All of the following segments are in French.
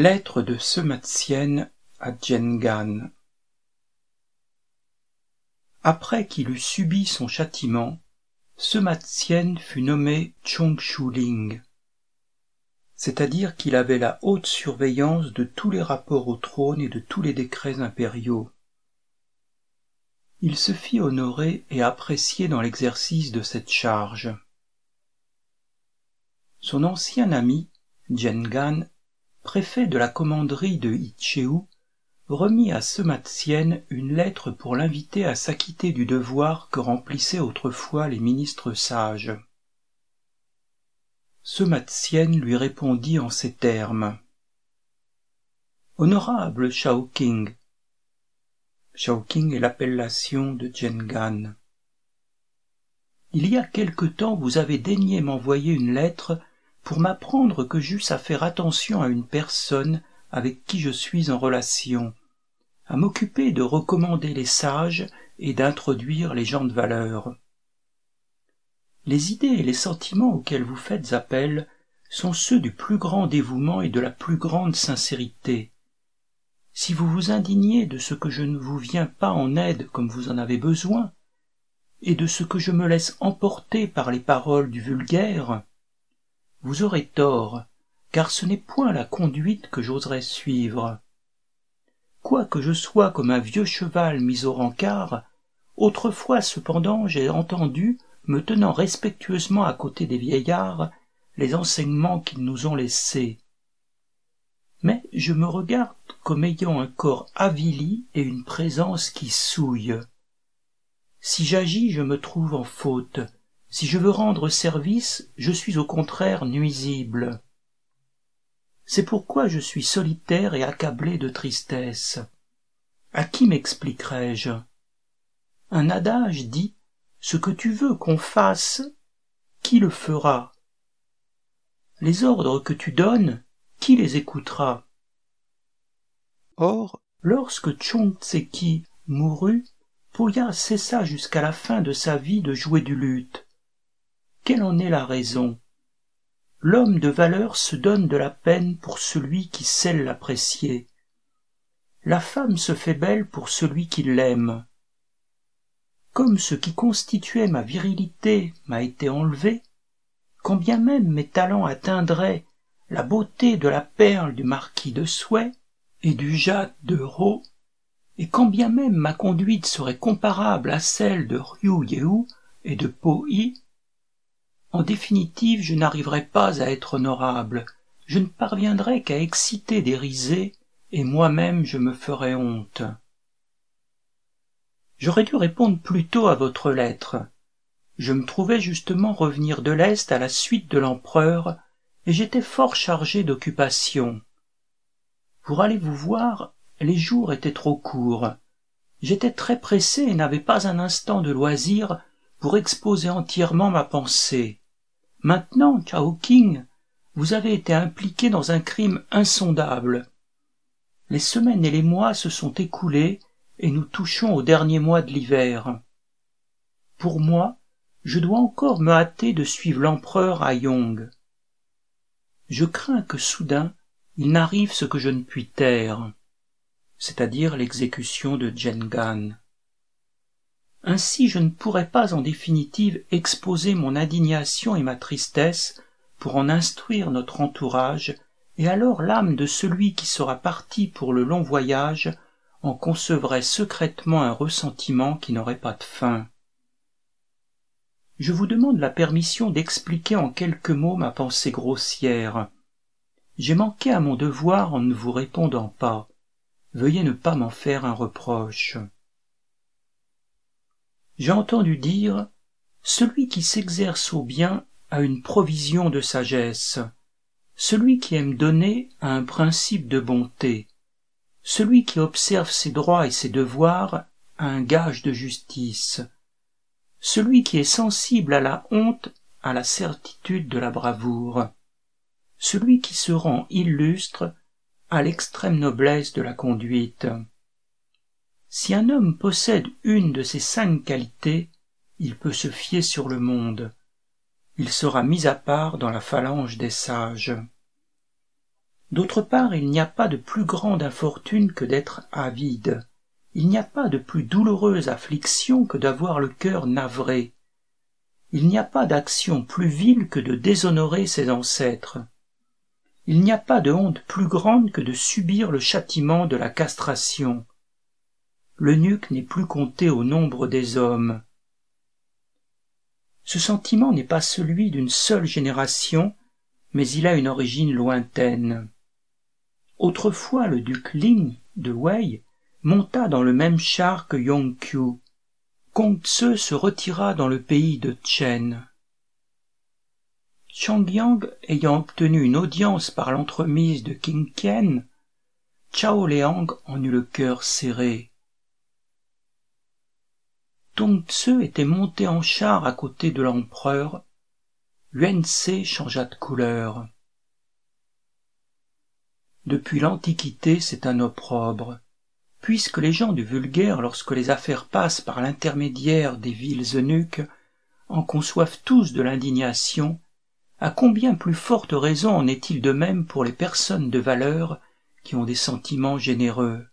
Lettre de Sematsienne à Gan Après qu'il eut subi son châtiment, Sematsienne fut nommé Chongshuling, c'est-à-dire qu'il avait la haute surveillance de tous les rapports au trône et de tous les décrets impériaux. Il se fit honorer et apprécier dans l'exercice de cette charge. Son ancien ami, Gan préfet de la commanderie de Itchéou, remit à Sematsienne une lettre pour l'inviter à s'acquitter du devoir que remplissaient autrefois les ministres sages. Sematsienne lui répondit en ces termes. Honorable Shaoking, Shaoking est l'appellation de Gan. Il y a quelque temps vous avez daigné m'envoyer une lettre pour m'apprendre que j'eusse à faire attention à une personne avec qui je suis en relation, à m'occuper de recommander les sages et d'introduire les gens de valeur. Les idées et les sentiments auxquels vous faites appel sont ceux du plus grand dévouement et de la plus grande sincérité. Si vous vous indignez de ce que je ne vous viens pas en aide comme vous en avez besoin, et de ce que je me laisse emporter par les paroles du vulgaire, vous aurez tort, car ce n'est point la conduite que j'oserais suivre. Quoique je sois comme un vieux cheval mis au rencard, autrefois cependant j'ai entendu, me tenant respectueusement à côté des vieillards, les enseignements qu'ils nous ont laissés. Mais je me regarde comme ayant un corps avili et une présence qui souille. Si j'agis, je me trouve en faute, si je veux rendre service, je suis au contraire nuisible. C'est pourquoi je suis solitaire et accablé de tristesse. À qui m'expliquerai-je? Un adage dit Ce que tu veux qu'on fasse, qui le fera? Les ordres que tu donnes, qui les écoutera? Or, lorsque Tseki mourut, Pouya cessa jusqu'à la fin de sa vie de jouer du luth quelle en est la raison? L'homme de valeur se donne de la peine pour celui qui sait l'apprécier. La femme se fait belle pour celui qui l'aime. Comme ce qui constituait ma virilité m'a été enlevé quand bien même mes talents atteindraient la beauté de la perle du marquis de Souhait et du jade de Rho, et quand bien même ma conduite serait comparable à celle de Ryu Yehu et de en définitive je n'arriverai pas à être honorable. Je ne parviendrai qu'à exciter des risées et moi-même je me ferai honte. J'aurais dû répondre plus tôt à votre lettre. Je me trouvais justement revenir de l'est à la suite de l'empereur et j'étais fort chargé d'occupations pour aller vous voir les jours étaient trop courts. J'étais très pressé et n'avais pas un instant de loisir pour exposer entièrement ma pensée. Maintenant King, vous avez été impliqué dans un crime insondable. Les semaines et les mois se sont écoulés et nous touchons au dernier mois de l'hiver. Pour moi je dois encore me hâter de suivre l'empereur à Yong. Je crains que soudain il n'arrive ce que je ne puis taire c'est-à-dire l'exécution de Gan ainsi je ne pourrais pas en définitive exposer mon indignation et ma tristesse pour en instruire notre entourage et alors l'âme de celui qui sera parti pour le long voyage en concevrait secrètement un ressentiment qui n'aurait pas de fin. Je vous demande la permission d'expliquer en quelques mots ma pensée grossière. J'ai manqué à mon devoir en ne vous répondant pas. Veuillez ne pas m'en faire un reproche j'ai entendu dire celui qui s'exerce au bien a une provision de sagesse. Celui qui aime donner a un principe de bonté. Celui qui observe ses droits et ses devoirs a un gage de justice. Celui qui est sensible à la honte a la certitude de la bravoure. Celui qui se rend illustre a l'extrême noblesse de la conduite si un homme possède une de ces cinq qualités il peut se fier sur le monde il sera mis à part dans la phalange des sages D'autre part, il n'y a pas de plus grande infortune que d'être avide. Il n'y a pas de plus douloureuse affliction que d'avoir le cœur navré. Il n'y a pas d'action plus vile que de déshonorer ses ancêtres. Il n'y a pas de honte plus grande que de subir le châtiment de la castration. L'eunuque n'est plus compté au nombre des hommes. Ce sentiment n'est pas celui d'une seule génération, mais il a une origine lointaine. Autrefois le duc Ling de Wei monta dans le même char que Yongqiu. Kong Tse se retira dans le pays de Chen. Changyang ayant obtenu une audience par l'entremise de King Qian, Chao Liang en eut le cœur serré. Tong Tse était monté en char à côté de l'empereur. Yuan changea de couleur. Depuis l'Antiquité, c'est un opprobre. Puisque les gens du vulgaire, lorsque les affaires passent par l'intermédiaire des villes eunuques, en conçoivent tous de l'indignation, à combien plus forte raison en est-il de même pour les personnes de valeur qui ont des sentiments généreux?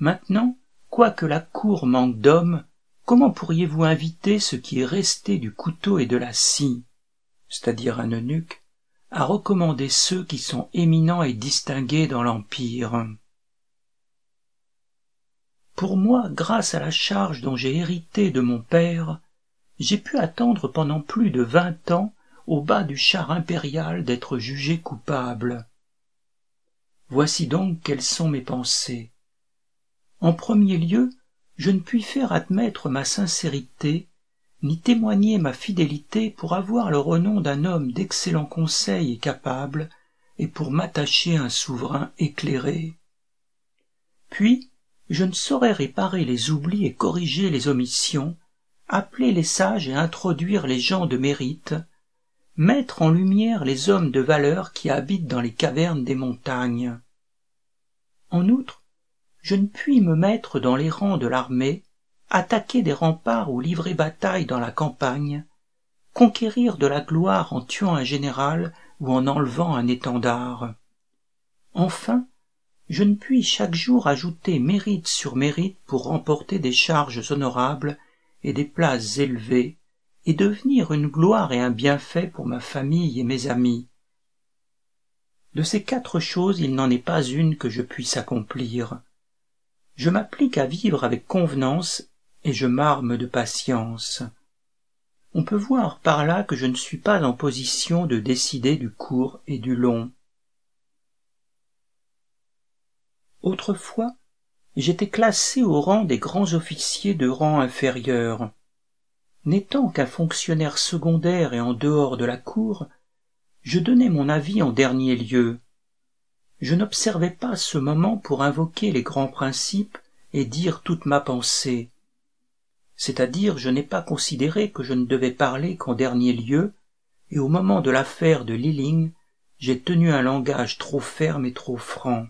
Maintenant, quoique la cour manque d'hommes, comment pourriez-vous inviter ce qui est resté du couteau et de la scie, c'est-à-dire un eunuque, à recommander ceux qui sont éminents et distingués dans l'Empire? Pour moi, grâce à la charge dont j'ai hérité de mon père, j'ai pu attendre pendant plus de vingt ans au bas du char impérial d'être jugé coupable. Voici donc quelles sont mes pensées. En premier lieu, je ne puis faire admettre ma sincérité ni témoigner ma fidélité pour avoir le renom d'un homme d'excellent conseil et capable, et pour m'attacher un souverain éclairé. Puis, je ne saurais réparer les oublis et corriger les omissions, appeler les sages et introduire les gens de mérite, mettre en lumière les hommes de valeur qui habitent dans les cavernes des montagnes. En outre, je ne puis me mettre dans les rangs de l'armée attaquer des remparts ou livrer bataille dans la campagne, conquérir de la gloire en tuant un général ou en enlevant un étendard. Enfin, je ne puis chaque jour ajouter mérite sur mérite pour remporter des charges honorables et des places élevées, et devenir une gloire et un bienfait pour ma famille et mes amis. De ces quatre choses il n'en est pas une que je puisse accomplir. Je m'applique à vivre avec convenance et je m'arme de patience. On peut voir par là que je ne suis pas en position de décider du court et du long. Autrefois, j'étais classé au rang des grands officiers de rang inférieur. N'étant qu'un fonctionnaire secondaire et en dehors de la cour, je donnais mon avis en dernier lieu. Je n'observais pas ce moment pour invoquer les grands principes et dire toute ma pensée c'est-à-dire je n'ai pas considéré que je ne devais parler qu'en dernier lieu, et au moment de l'affaire de Liling, j'ai tenu un langage trop ferme et trop franc.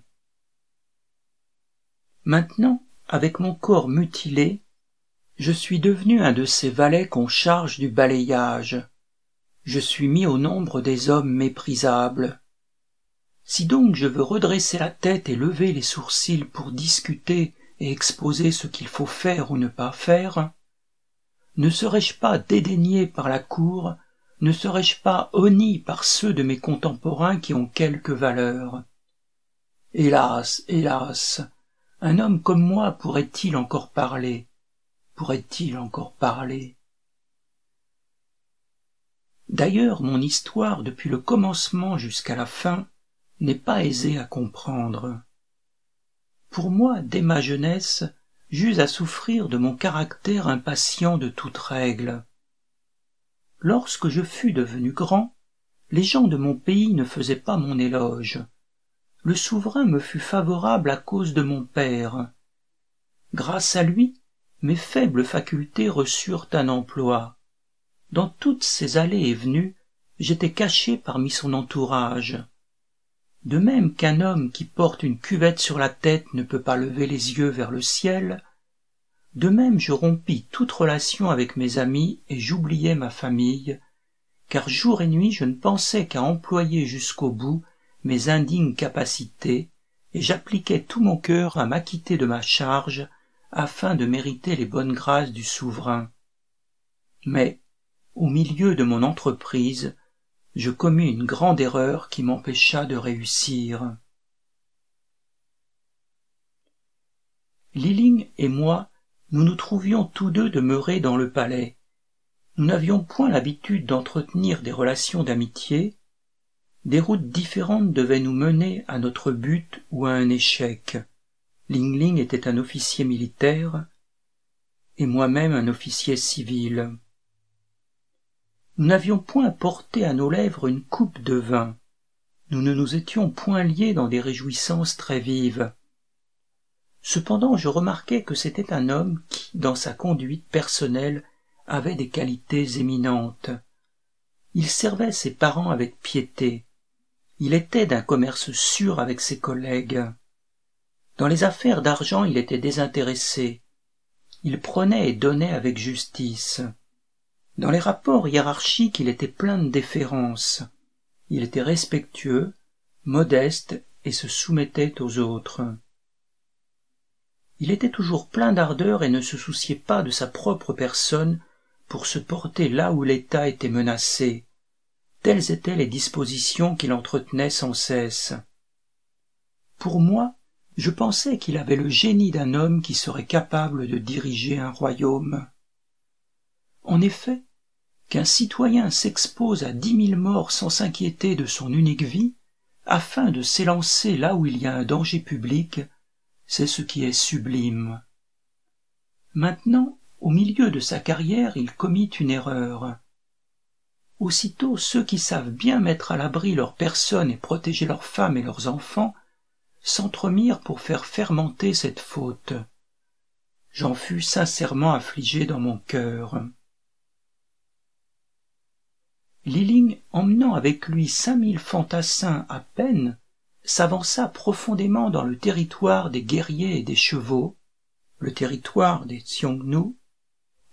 Maintenant, avec mon corps mutilé, je suis devenu un de ces valets qu'on charge du balayage. Je suis mis au nombre des hommes méprisables. Si donc je veux redresser la tête et lever les sourcils pour discuter et exposer ce qu'il faut faire ou ne pas faire, ne serais-je pas dédaigné par la cour, ne serais-je pas honni par ceux de mes contemporains qui ont quelque valeur? Hélas, hélas, un homme comme moi pourrait-il encore parler? Pourrait-il encore parler? D'ailleurs, mon histoire depuis le commencement jusqu'à la fin n'est pas aisée à comprendre. Pour moi, dès ma jeunesse, j'eus à souffrir de mon caractère impatient de toute règle. Lorsque je fus devenu grand, les gens de mon pays ne faisaient pas mon éloge. Le souverain me fut favorable à cause de mon père. Grâce à lui, mes faibles facultés reçurent un emploi. Dans toutes ces allées et venues, j'étais caché parmi son entourage. De même qu'un homme qui porte une cuvette sur la tête ne peut pas lever les yeux vers le ciel, de même je rompis toute relation avec mes amis et j'oubliai ma famille, car jour et nuit je ne pensais qu'à employer jusqu'au bout mes indignes capacités, et j'appliquais tout mon cœur à m'acquitter de ma charge afin de mériter les bonnes grâces du souverain. Mais, au milieu de mon entreprise, je commis une grande erreur qui m'empêcha de réussir. Liling et moi, nous nous trouvions tous deux demeurés dans le palais. Nous n'avions point l'habitude d'entretenir des relations d'amitié. Des routes différentes devaient nous mener à notre but ou à un échec. Ling Ling était un officier militaire et moi-même un officier civil. Nous n'avions point porté à nos lèvres une coupe de vin. Nous ne nous étions point liés dans des réjouissances très vives. Cependant je remarquai que c'était un homme qui, dans sa conduite personnelle, avait des qualités éminentes. Il servait ses parents avec piété. Il était d'un commerce sûr avec ses collègues. Dans les affaires d'argent il était désintéressé. Il prenait et donnait avec justice. Dans les rapports hiérarchiques il était plein de déférence. Il était respectueux, modeste et se soumettait aux autres. Il était toujours plein d'ardeur et ne se souciait pas de sa propre personne pour se porter là où l'État était menacé. Telles étaient les dispositions qu'il entretenait sans cesse. Pour moi, je pensais qu'il avait le génie d'un homme qui serait capable de diriger un royaume. En effet, qu'un citoyen s'expose à dix mille morts sans s'inquiéter de son unique vie, afin de s'élancer là où il y a un danger public, c'est ce qui est sublime. Maintenant, au milieu de sa carrière, il commit une erreur. Aussitôt ceux qui savent bien mettre à l'abri leurs personnes et protéger leurs femmes et leurs enfants s'entremirent pour faire fermenter cette faute. J'en fus sincèrement affligé dans mon cœur. Liling, emmenant avec lui cinq mille fantassins à peine, s'avança profondément dans le territoire des guerriers et des chevaux, le territoire des Xiongnu,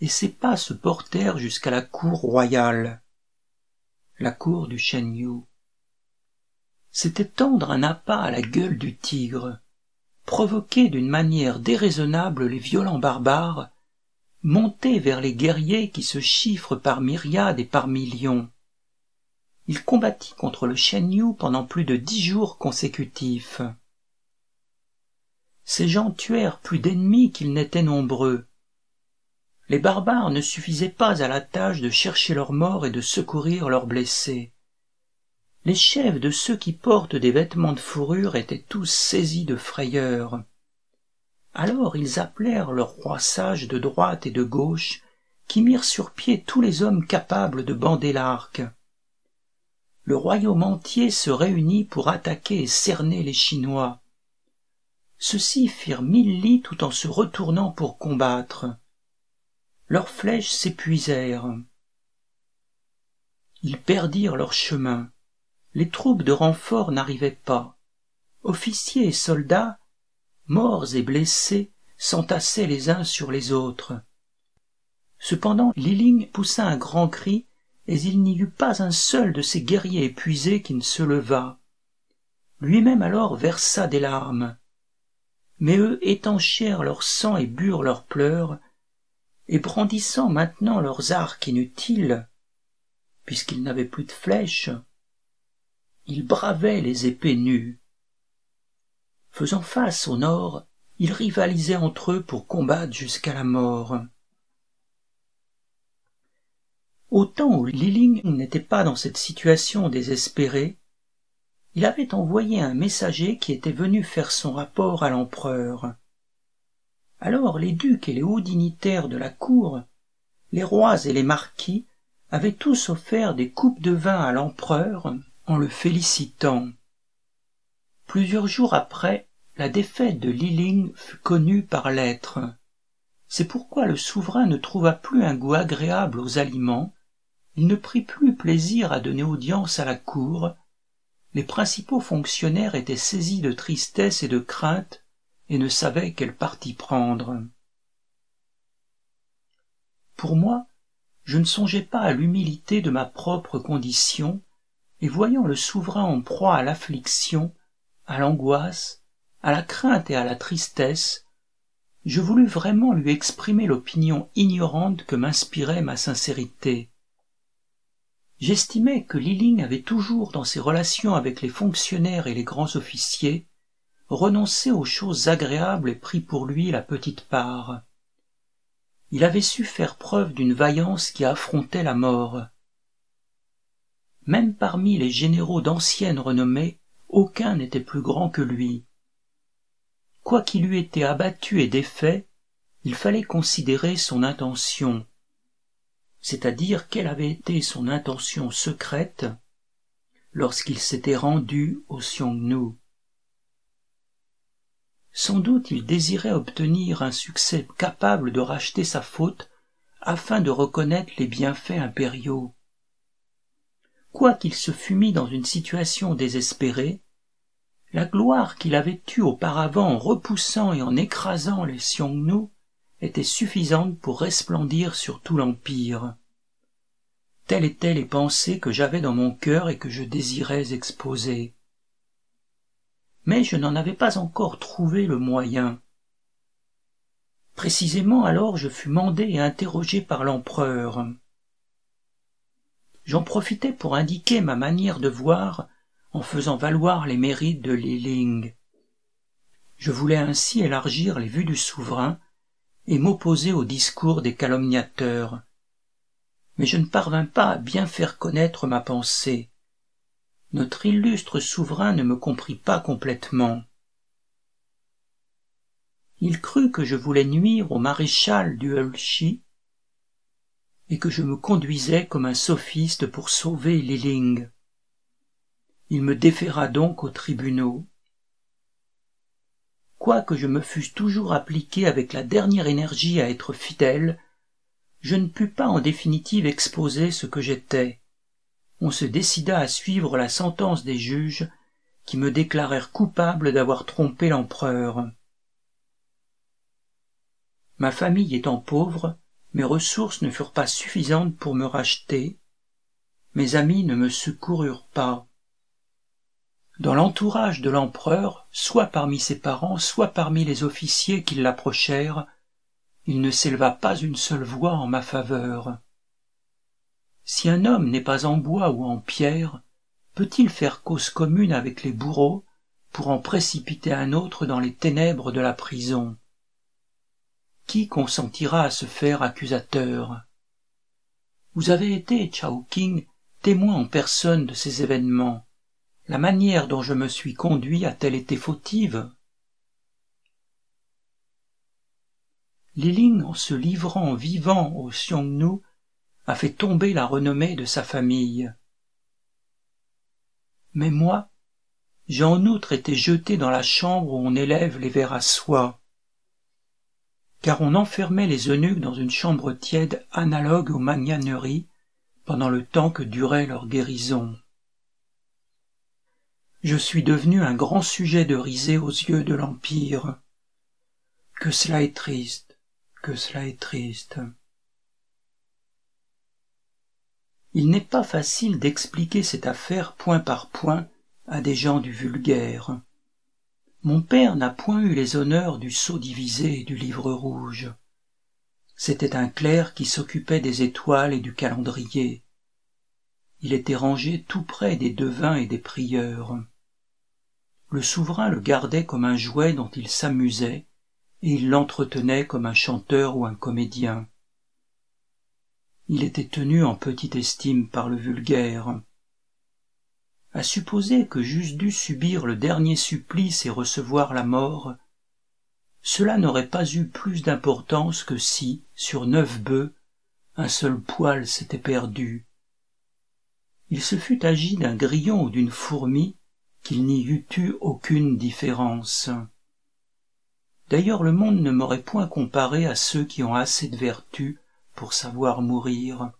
et ses pas se portèrent jusqu'à la cour royale, la cour du Shenyu. C'était tendre un appât à la gueule du tigre, provoquer d'une manière déraisonnable les violents barbares, monter vers les guerriers qui se chiffrent par myriades et par millions, il combattit contre le Shen pendant plus de dix jours consécutifs. Ces gens tuèrent plus d'ennemis qu'ils n'étaient nombreux. Les barbares ne suffisaient pas à la tâche de chercher leurs morts et de secourir leurs blessés. Les chefs de ceux qui portent des vêtements de fourrure étaient tous saisis de frayeur. Alors ils appelèrent leurs rois sages de droite et de gauche, qui mirent sur pied tous les hommes capables de bander l'arc le royaume entier se réunit pour attaquer et cerner les Chinois. Ceux-ci firent mille lits tout en se retournant pour combattre. Leurs flèches s'épuisèrent. Ils perdirent leur chemin. Les troupes de renfort n'arrivaient pas. Officiers et soldats, morts et blessés, s'entassaient les uns sur les autres. Cependant, Liling poussa un grand cri et il n'y eut pas un seul de ces guerriers épuisés qui ne se leva. Lui-même alors versa des larmes. Mais eux étanchèrent leur sang et burent leurs pleurs, et brandissant maintenant leurs arcs inutiles, puisqu'ils n'avaient plus de flèches, ils bravaient les épées nues. Faisant face au nord, ils rivalisaient entre eux pour combattre jusqu'à la mort. Au temps où Liling n'était pas dans cette situation désespérée, il avait envoyé un messager qui était venu faire son rapport à l'empereur. Alors les ducs et les hauts dignitaires de la cour, les rois et les marquis, avaient tous offert des coupes de vin à l'empereur en le félicitant. Plusieurs jours après, la défaite de Liling fut connue par lettre. C'est pourquoi le souverain ne trouva plus un goût agréable aux aliments il ne prit plus plaisir à donner audience à la cour, les principaux fonctionnaires étaient saisis de tristesse et de crainte et ne savaient quel parti prendre. Pour moi, je ne songeais pas à l'humilité de ma propre condition, et voyant le souverain en proie à l'affliction, à l'angoisse, à la crainte et à la tristesse, je voulus vraiment lui exprimer l'opinion ignorante que m'inspirait ma sincérité. J'estimais que Liling avait toujours dans ses relations avec les fonctionnaires et les grands officiers renoncé aux choses agréables et pris pour lui la petite part. Il avait su faire preuve d'une vaillance qui affrontait la mort. Même parmi les généraux d'ancienne renommée, aucun n'était plus grand que lui. Quoiqu'il eût été abattu et défait, il fallait considérer son intention, c'est-à-dire quelle avait été son intention secrète lorsqu'il s'était rendu au Xiongnu. Sans doute il désirait obtenir un succès capable de racheter sa faute afin de reconnaître les bienfaits impériaux. Quoiqu'il se fût mis dans une situation désespérée, la gloire qu'il avait eue auparavant en repoussant et en écrasant les Xiongnu était suffisante pour resplendir sur tout l'Empire. Telles étaient les pensées que j'avais dans mon cœur et que je désirais exposer. Mais je n'en avais pas encore trouvé le moyen. Précisément alors je fus mandé et interrogé par l'empereur. J'en profitai pour indiquer ma manière de voir en faisant valoir les mérites de Li Je voulais ainsi élargir les vues du souverain et m'opposer au discours des calomniateurs. Mais je ne parvins pas à bien faire connaître ma pensée. Notre illustre souverain ne me comprit pas complètement. Il crut que je voulais nuire au maréchal du Hulchi et que je me conduisais comme un sophiste pour sauver Liling. Il me déféra donc aux tribunaux. Quoique je me fusse toujours appliqué avec la dernière énergie à être fidèle, je ne pus pas en définitive exposer ce que j'étais. On se décida à suivre la sentence des juges qui me déclarèrent coupable d'avoir trompé l'empereur. Ma famille étant pauvre, mes ressources ne furent pas suffisantes pour me racheter, mes amis ne me secoururent pas. Dans l'entourage de l'empereur, soit parmi ses parents, soit parmi les officiers qui l'approchèrent, il ne s'éleva pas une seule voix en ma faveur. Si un homme n'est pas en bois ou en pierre, peut-il faire cause commune avec les bourreaux pour en précipiter un autre dans les ténèbres de la prison? Qui consentira à se faire accusateur? Vous avez été, Chao King, témoin en personne de ces événements. La manière dont je me suis conduit a-t-elle été fautive? Liling, en se livrant vivant au Xiongnu, a fait tomber la renommée de sa famille. Mais moi, j'ai en outre été jeté dans la chambre où on élève les vers à soie, car on enfermait les eunuques dans une chambre tiède analogue aux magnaneries pendant le temps que durait leur guérison je suis devenu un grand sujet de risée aux yeux de l'Empire. Que cela est triste, que cela est triste. Il n'est pas facile d'expliquer cette affaire point par point à des gens du vulgaire. Mon père n'a point eu les honneurs du sceau divisé et du livre rouge. C'était un clerc qui s'occupait des étoiles et du calendrier. Il était rangé tout près des devins et des prieurs. Le souverain le gardait comme un jouet dont il s'amusait, et il l'entretenait comme un chanteur ou un comédien. Il était tenu en petite estime par le vulgaire. À supposer que j'eusse dû subir le dernier supplice et recevoir la mort, cela n'aurait pas eu plus d'importance que si, sur neuf bœufs, un seul poil s'était perdu, il se fût agi d'un grillon ou d'une fourmi, qu'il n'y eût eu aucune différence. D'ailleurs le monde ne m'aurait point comparé à ceux qui ont assez de vertu pour savoir mourir.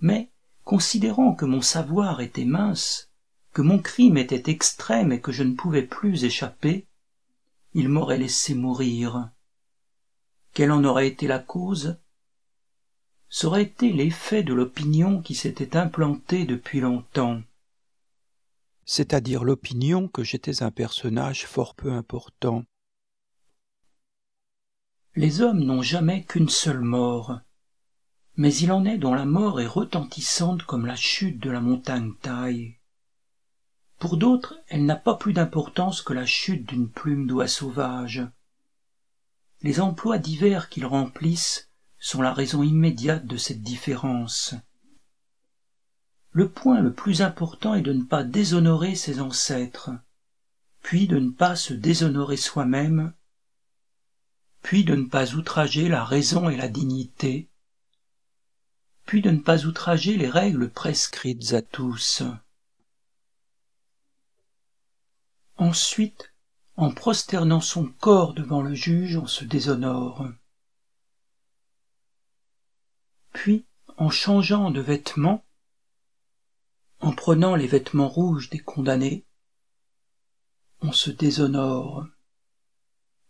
Mais, considérant que mon savoir était mince, que mon crime était extrême et que je ne pouvais plus échapper, il m'aurait laissé mourir. Quelle en aurait été la cause? Ça aurait été l'effet de l'opinion qui s'était implantée depuis longtemps. C'est-à-dire l'opinion que j'étais un personnage fort peu important. Les hommes n'ont jamais qu'une seule mort, mais il en est dont la mort est retentissante comme la chute de la montagne taille. Pour d'autres, elle n'a pas plus d'importance que la chute d'une plume d'oie sauvage. Les emplois divers qu'ils remplissent sont la raison immédiate de cette différence. Le point le plus important est de ne pas déshonorer ses ancêtres, puis de ne pas se déshonorer soi-même, puis de ne pas outrager la raison et la dignité, puis de ne pas outrager les règles prescrites à tous. Ensuite, en prosternant son corps devant le juge, on se déshonore. Puis, en changeant de vêtements, en prenant les vêtements rouges des condamnés, on se déshonore.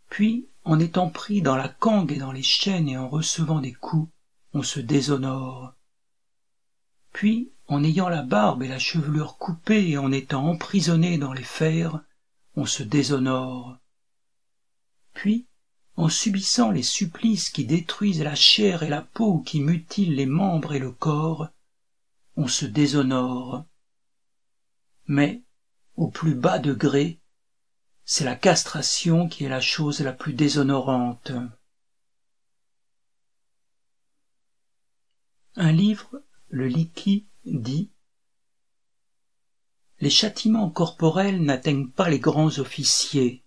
Puis, en étant pris dans la cangue et dans les chaînes et en recevant des coups, on se déshonore. Puis, en ayant la barbe et la chevelure coupées et en étant emprisonné dans les fers, on se déshonore. Puis, en subissant les supplices qui détruisent la chair et la peau, qui mutilent les membres et le corps, on se déshonore. Mais, au plus bas degré, c'est la castration qui est la chose la plus déshonorante. Un livre, le Liki, dit Les châtiments corporels n'atteignent pas les grands officiers.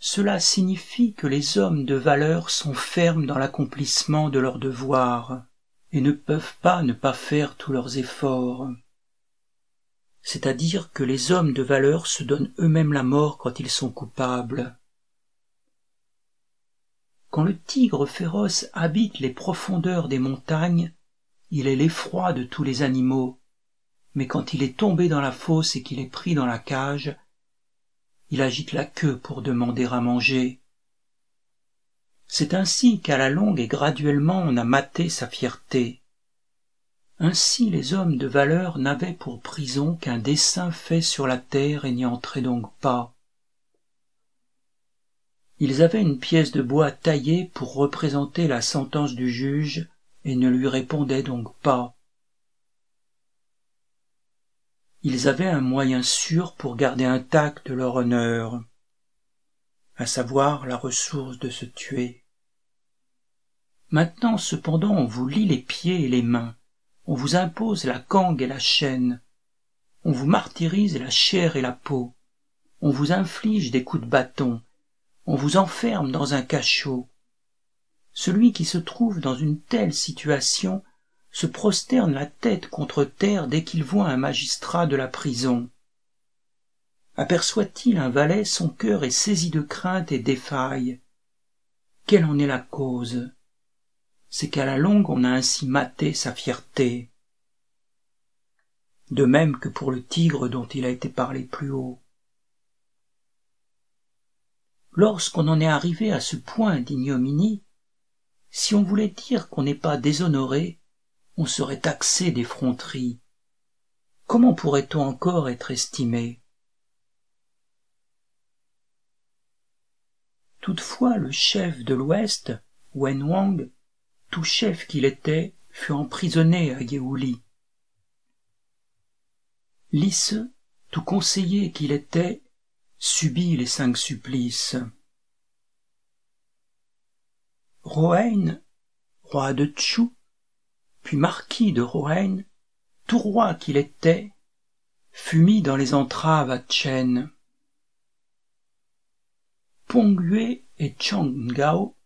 Cela signifie que les hommes de valeur sont fermes dans l'accomplissement de leurs devoirs et ne peuvent pas ne pas faire tous leurs efforts. C'est-à-dire que les hommes de valeur se donnent eux-mêmes la mort quand ils sont coupables. Quand le tigre féroce habite les profondeurs des montagnes, il est l'effroi de tous les animaux, mais quand il est tombé dans la fosse et qu'il est pris dans la cage, il agite la queue pour demander à manger. C'est ainsi qu'à la longue et graduellement on a maté sa fierté. Ainsi les hommes de valeur n'avaient pour prison qu'un dessin fait sur la terre et n'y entraient donc pas. Ils avaient une pièce de bois taillée pour représenter la sentence du juge et ne lui répondaient donc pas. Ils avaient un moyen sûr pour garder intact leur honneur à savoir la ressource de se tuer. Maintenant cependant on vous lie les pieds et les mains, on vous impose la cangue et la chaîne, on vous martyrise la chair et la peau, on vous inflige des coups de bâton, on vous enferme dans un cachot. Celui qui se trouve dans une telle situation se prosterne la tête contre terre dès qu'il voit un magistrat de la prison. Aperçoit-il un valet son cœur est saisi de crainte et défaille quelle en est la cause? C'est qu'à la longue on a ainsi maté sa fierté. De même que pour le tigre dont il a été parlé plus haut. Lorsqu'on en est arrivé à ce point d'ignominie si on voulait dire qu'on n'est pas déshonoré on serait taxé d'effronterie comment pourrait-on encore être estimé? Toutefois le chef de l'Ouest, Wen Wang, tout chef qu'il était, fut emprisonné à Yeouli. Lisse, tout conseiller qu'il était, subit les cinq supplices. Rohain, roi de Tchou, puis marquis de Rohain, tout roi qu'il était, fut mis dans les entraves à Chen. Pongyue et Gao,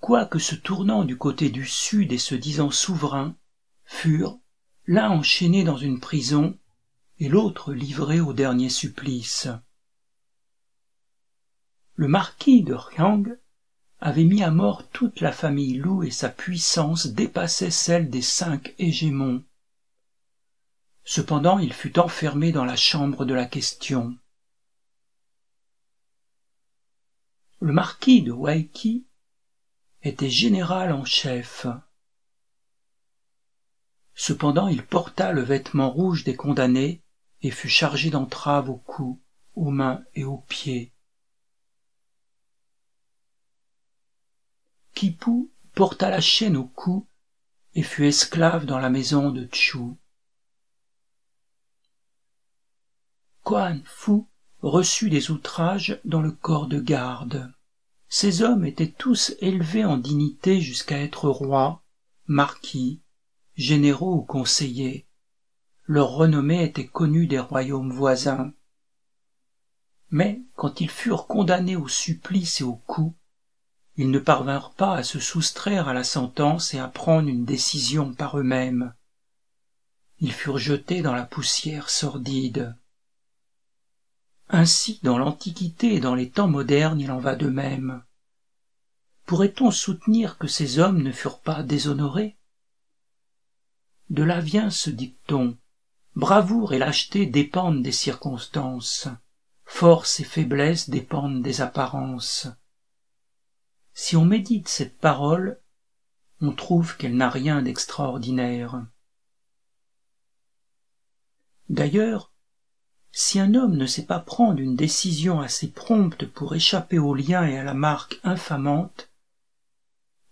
quoique se tournant du côté du sud et se disant souverains, furent, l'un enchaîné dans une prison et l'autre livré au dernier supplice. Le marquis de avait mis à mort toute la famille Lou et sa puissance dépassait celle des cinq hégémons. Cependant il fut enfermé dans la chambre de la question. Le marquis de Waiki était général en chef. Cependant il porta le vêtement rouge des condamnés et fut chargé d'entraves au cou, aux mains et aux pieds. Kipu porta la chaîne au cou et fut esclave dans la maison de Chu. Koan Fu reçut des outrages dans le corps de garde. Ces hommes étaient tous élevés en dignité jusqu'à être rois, marquis, généraux ou conseillers. Leur renommée était connue des royaumes voisins. Mais quand ils furent condamnés au supplice et au coup, ils ne parvinrent pas à se soustraire à la sentence et à prendre une décision par eux-mêmes. Ils furent jetés dans la poussière sordide. Ainsi, dans l'Antiquité et dans les temps modernes, il en va de même. Pourrait-on soutenir que ces hommes ne furent pas déshonorés? De là vient ce dicton. Bravoure et lâcheté dépendent des circonstances. Force et faiblesse dépendent des apparences. Si on médite cette parole, on trouve qu'elle n'a rien d'extraordinaire. D'ailleurs, si un homme ne sait pas prendre une décision assez prompte pour échapper au lien et à la marque infamante,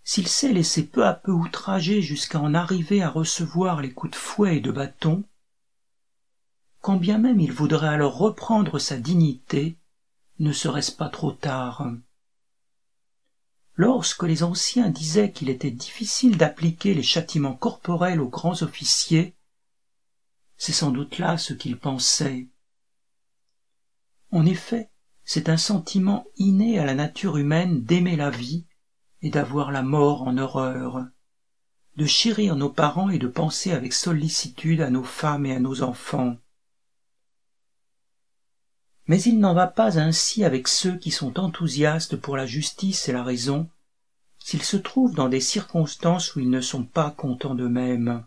s'il s'est laissé peu à peu outrager jusqu'à en arriver à recevoir les coups de fouet et de bâton, quand bien même il voudrait alors reprendre sa dignité, ne serait-ce pas trop tard? Lorsque les anciens disaient qu'il était difficile d'appliquer les châtiments corporels aux grands officiers, c'est sans doute là ce qu'ils pensaient. En effet, c'est un sentiment inné à la nature humaine d'aimer la vie et d'avoir la mort en horreur, de chérir nos parents et de penser avec sollicitude à nos femmes et à nos enfants. Mais il n'en va pas ainsi avec ceux qui sont enthousiastes pour la justice et la raison, s'ils se trouvent dans des circonstances où ils ne sont pas contents d'eux-mêmes.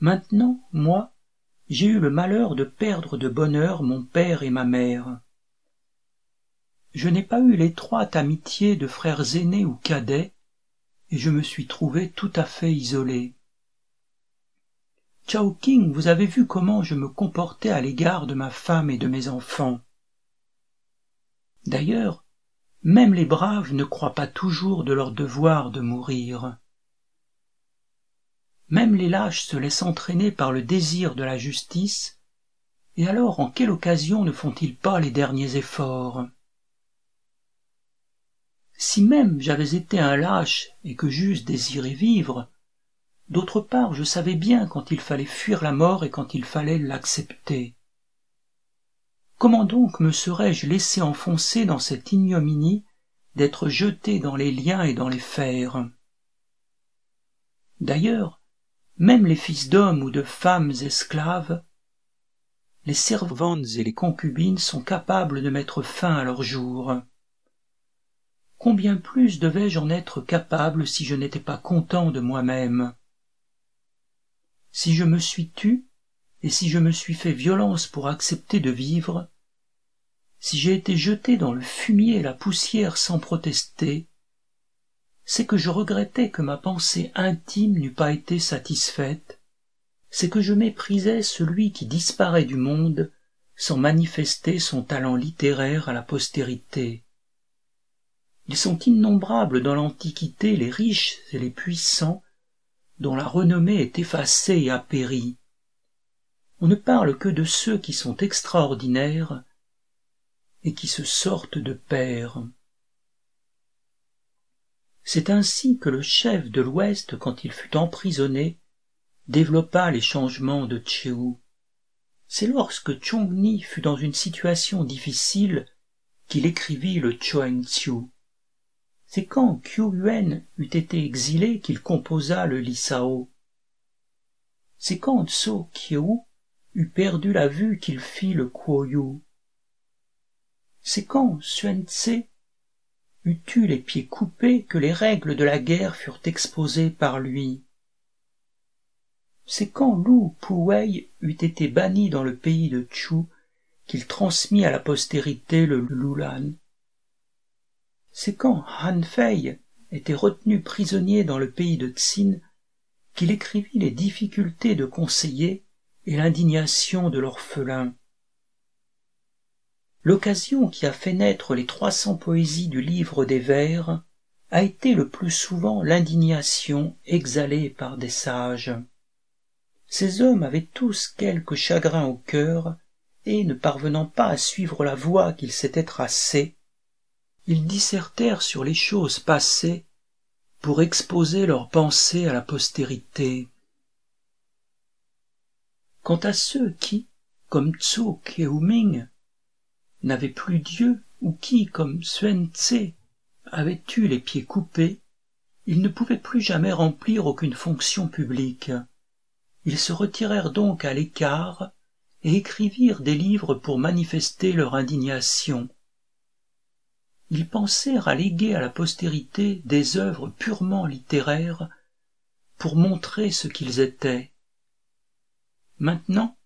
Maintenant, moi, j'ai eu le malheur de perdre de bonne heure mon père et ma mère. Je n'ai pas eu l'étroite amitié de frères aînés ou cadets, et je me suis trouvé tout à fait isolé. King, vous avez vu comment je me comportais à l'égard de ma femme et de mes enfants. D'ailleurs, même les braves ne croient pas toujours de leur devoir de mourir. Même les lâches se laissent entraîner par le désir de la justice, et alors en quelle occasion ne font-ils pas les derniers efforts? Si même j'avais été un lâche et que j'eusse désiré vivre, D'autre part, je savais bien quand il fallait fuir la mort et quand il fallait l'accepter. Comment donc me serais-je laissé enfoncer dans cette ignominie d'être jeté dans les liens et dans les fers? D'ailleurs, même les fils d'hommes ou de femmes esclaves, les servantes et les concubines sont capables de mettre fin à leur jour. Combien plus devais-je en être capable si je n'étais pas content de moi-même? Si je me suis tu, et si je me suis fait violence pour accepter de vivre, si j'ai été jeté dans le fumier et la poussière sans protester, c'est que je regrettais que ma pensée intime n'eût pas été satisfaite, c'est que je méprisais celui qui disparaît du monde sans manifester son talent littéraire à la postérité. Ils sont innombrables dans l'Antiquité les riches et les puissants dont la renommée est effacée et a péri. On ne parle que de ceux qui sont extraordinaires et qui se sortent de père. C'est ainsi que le chef de l'Ouest, quand il fut emprisonné, développa les changements de Tchéou. C'est lorsque Chongni fut dans une situation difficile qu'il écrivit le Tsiu. C'est quand Qiu eut été exilé qu'il composa le Lisao. C'est quand Tso Kiu eut perdu la vue qu'il fit le Kuoyu. C'est quand Suen Tse eut eu les pieds coupés que les règles de la guerre furent exposées par lui. C'est quand Lu Puwei eut été banni dans le pays de Chu qu'il transmit à la postérité le Lulan c'est quand Han Fei était retenu prisonnier dans le pays de Tsin qu'il écrivit les difficultés de conseiller et l'indignation de l'orphelin. L'occasion qui a fait naître les trois cents poésies du livre des vers a été le plus souvent l'indignation exhalée par des sages. Ces hommes avaient tous quelque chagrin au cœur, et ne parvenant pas à suivre la voie qu'ils s'étaient tracée, ils dissertèrent sur les choses passées pour exposer leurs pensées à la postérité. Quant à ceux qui, comme Tso Keuming, n'avaient plus Dieu, ou qui, comme Suen Tse, avaient eu les pieds coupés, ils ne pouvaient plus jamais remplir aucune fonction publique. Ils se retirèrent donc à l'écart et écrivirent des livres pour manifester leur indignation. Ils pensèrent à léguer à la postérité des œuvres purement littéraires pour montrer ce qu'ils étaient. Maintenant,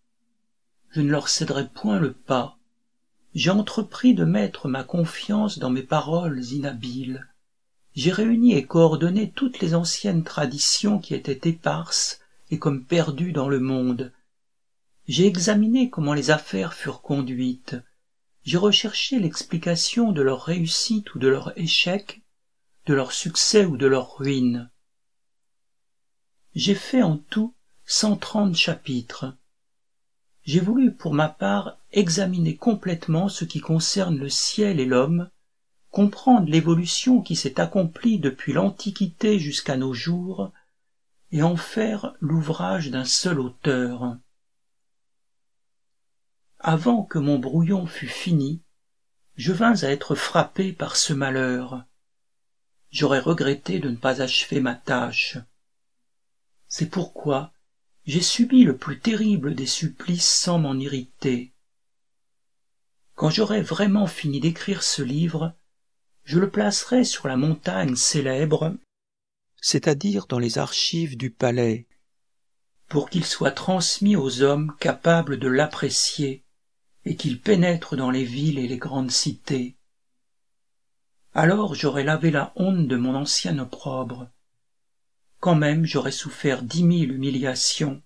je ne leur céderai point le pas. J'ai entrepris de mettre ma confiance dans mes paroles inhabiles. J'ai réuni et coordonné toutes les anciennes traditions qui étaient éparses et comme perdues dans le monde. J'ai examiné comment les affaires furent conduites. J'ai recherché l'explication de leur réussite ou de leur échec, de leur succès ou de leur ruine. J'ai fait en tout cent trente chapitres j'ai voulu pour ma part examiner complètement ce qui concerne le ciel et l'homme, comprendre l'évolution qui s'est accomplie depuis l'Antiquité jusqu'à nos jours, et en faire l'ouvrage d'un seul auteur. Avant que mon brouillon fût fini, je vins à être frappé par ce malheur. J'aurais regretté de ne pas achever ma tâche. C'est pourquoi j'ai subi le plus terrible des supplices sans m'en irriter. Quand j'aurai vraiment fini d'écrire ce livre, je le placerai sur la montagne célèbre, c'est-à-dire dans les archives du palais, pour qu'il soit transmis aux hommes capables de l'apprécier et qu'il pénètre dans les villes et les grandes cités. Alors j'aurai lavé la honte de mon ancien opprobre, quand même j'aurais souffert dix mille humiliations,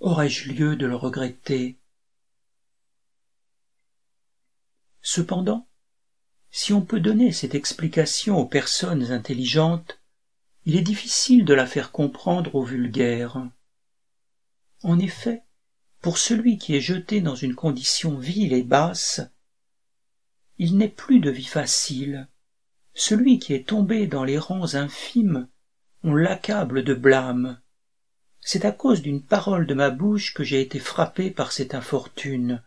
aurais-je lieu de le regretter? Cependant, si on peut donner cette explication aux personnes intelligentes, il est difficile de la faire comprendre aux vulgaires. En effet, pour celui qui est jeté dans une condition vile et basse, il n'est plus de vie facile. Celui qui est tombé dans les rangs infimes on l'accable de blâme. C'est à cause d'une parole de ma bouche que j'ai été frappé par cette infortune.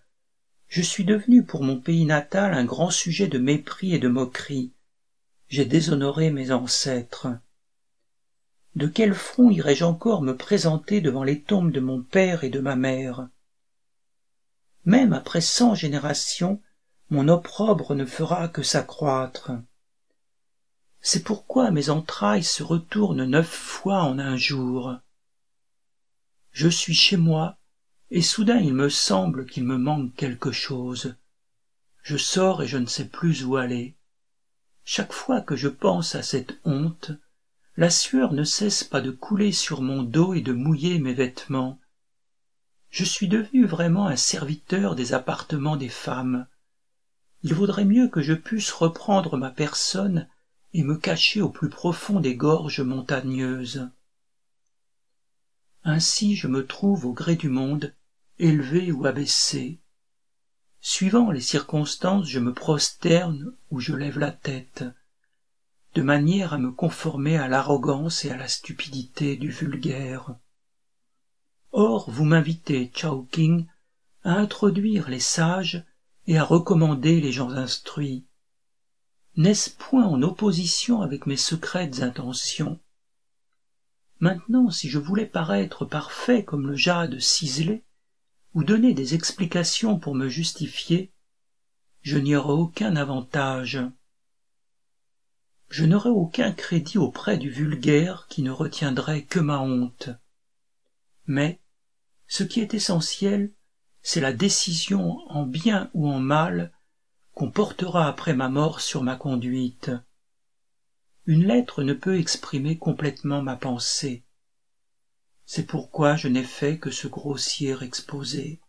Je suis devenu pour mon pays natal un grand sujet de mépris et de moquerie. J'ai déshonoré mes ancêtres. De quel front irais-je encore me présenter devant les tombes de mon père et de ma mère? Même après cent générations, mon opprobre ne fera que s'accroître. C'est pourquoi mes entrailles se retournent neuf fois en un jour. Je suis chez moi, et soudain il me semble qu'il me manque quelque chose. Je sors et je ne sais plus où aller. Chaque fois que je pense à cette honte, la sueur ne cesse pas de couler sur mon dos et de mouiller mes vêtements. Je suis devenu vraiment un serviteur des appartements des femmes. Il vaudrait mieux que je pusse reprendre ma personne et me cacher au plus profond des gorges montagneuses. Ainsi je me trouve au gré du monde, élevé ou abaissé. Suivant les circonstances, je me prosterne ou je lève la tête, de manière à me conformer à l'arrogance et à la stupidité du vulgaire. Or, vous m'invitez, Chao King, à introduire les sages et à recommander les gens instruits n'est-ce point en opposition avec mes secrètes intentions? Maintenant, si je voulais paraître parfait comme le jade ciselé, ou donner des explications pour me justifier, je n'y aurais aucun avantage. Je n'aurais aucun crédit auprès du vulgaire qui ne retiendrait que ma honte. Mais, ce qui est essentiel, c'est la décision en bien ou en mal qu'on portera après ma mort sur ma conduite. une lettre ne peut exprimer complètement ma pensée. C'est pourquoi je n'ai fait que ce grossier exposé.